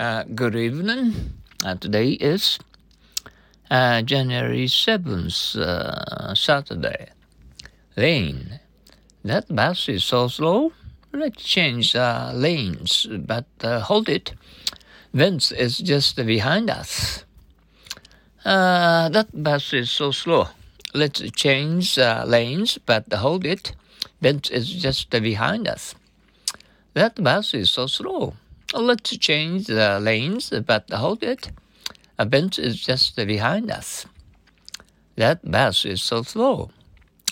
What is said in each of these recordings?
Uh, good evening. Uh, today is uh, January 7th, uh, Saturday. Lane. That bus is so slow. Let's change lanes, but hold it. Vince is just behind us. That bus is so slow. Let's change lanes, but hold it. Vince is just behind us. That bus is so slow. Let's change the lanes, but hold it. A bench is just behind us. That bus is so slow.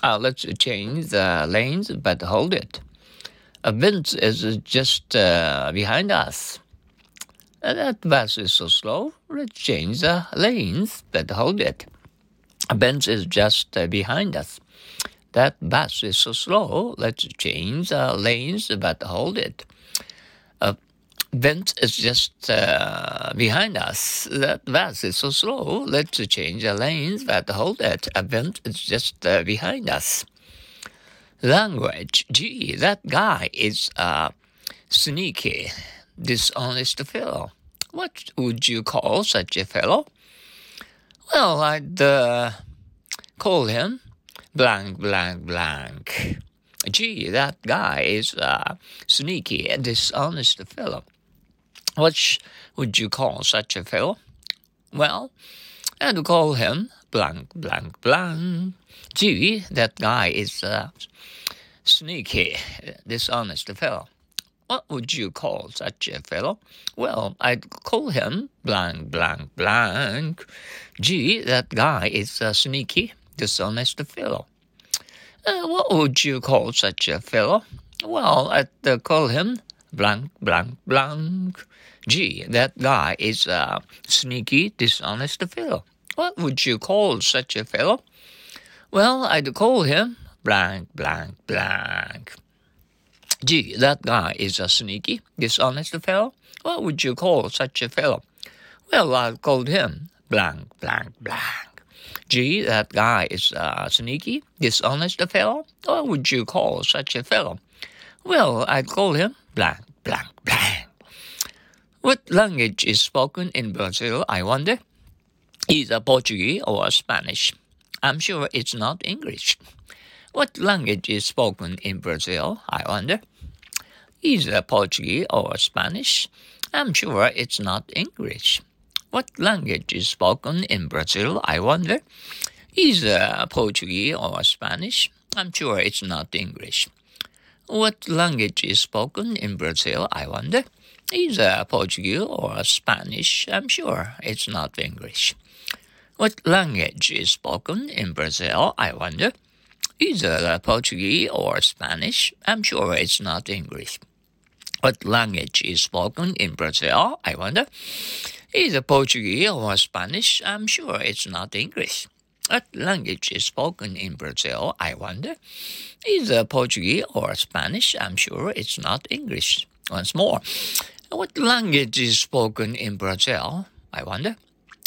Uh, let's change the lanes, but hold it. A bench is just uh, behind us. That bus is so slow. Let's change the lanes, but hold it. A bench is just uh, behind us. That bus is so slow. Let's change the lanes, but hold it. Vent is just uh, behind us. That bus is so slow. Let's change the lanes, but hold it. A vent is just uh, behind us. Language. Gee, that guy is a sneaky, dishonest fellow. What would you call such a fellow? Well, I'd uh, call him blank, blank, blank. Gee, that guy is a sneaky and dishonest fellow. What would you call such a fellow? Well, I'd call him blank, blank, blank. Gee, that guy is a sneaky, dishonest fellow. What would you call such a fellow? Well, I'd call him blank, blank, blank. Gee, that guy is a sneaky, dishonest fellow. Uh, what would you call such a fellow? Well, I'd uh, call him blank, blank, blank. Gee, that guy is a sneaky, dishonest fellow. What would you call such a fellow? Well, I'd call him blank, blank, blank. Gee, that guy is a sneaky, dishonest fellow. What would you call such a fellow? Well, I'd call him blank, blank, blank. Gee, that guy is a sneaky, dishonest fellow. What would you call such a fellow? Well, I'd call him blank, blank, blank. What language is spoken in Brazil, I wonder? Is it Portuguese or Spanish? I'm sure it's not English. What language is spoken in Brazil, I wonder? Is it Portuguese or Spanish? I'm sure it's not English. What language is spoken in Brazil, I wonder? Is it Portuguese or Spanish? I'm sure it's not English. What language is spoken in Brazil, I wonder? It Portuguese or Spanish? I'm sure it's not English. What language is spoken in Brazil, I wonder? Either Portuguese or Spanish. I'm sure it's not English. What language is spoken in Brazil? I wonder. Either Portuguese or Spanish. I'm sure it's not English. What language is spoken in Brazil? I wonder. Either Portuguese or Spanish. I'm sure it's not English. Once more. What language is spoken in Brazil? I wonder.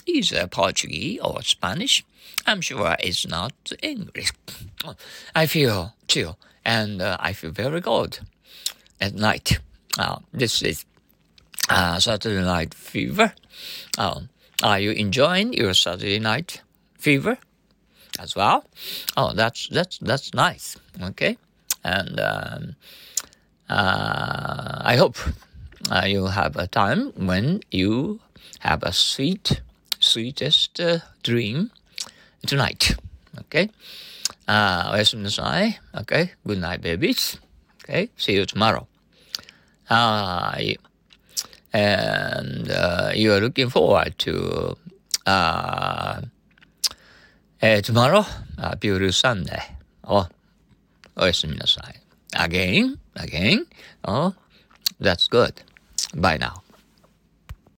Either Portuguese or Spanish. I'm sure it's not English. I feel chill and uh, I feel very good at night. Uh, this is uh, Saturday Night Fever. Are you enjoying your Saturday Night Fever as well? Oh, that's that's that's nice. Okay, and um, uh, I hope uh, you have a time when you have a sweet, sweetest uh, dream tonight. Okay. Uh, おやすみなさい. Okay. Good night, babies. Okay. See you tomorrow. Uh, and uh, you are looking forward to uh, uh, tomorrow, uh, beautiful Sunday. Oh, おやすみなさい. Again, again. Oh, that's good. Bye now.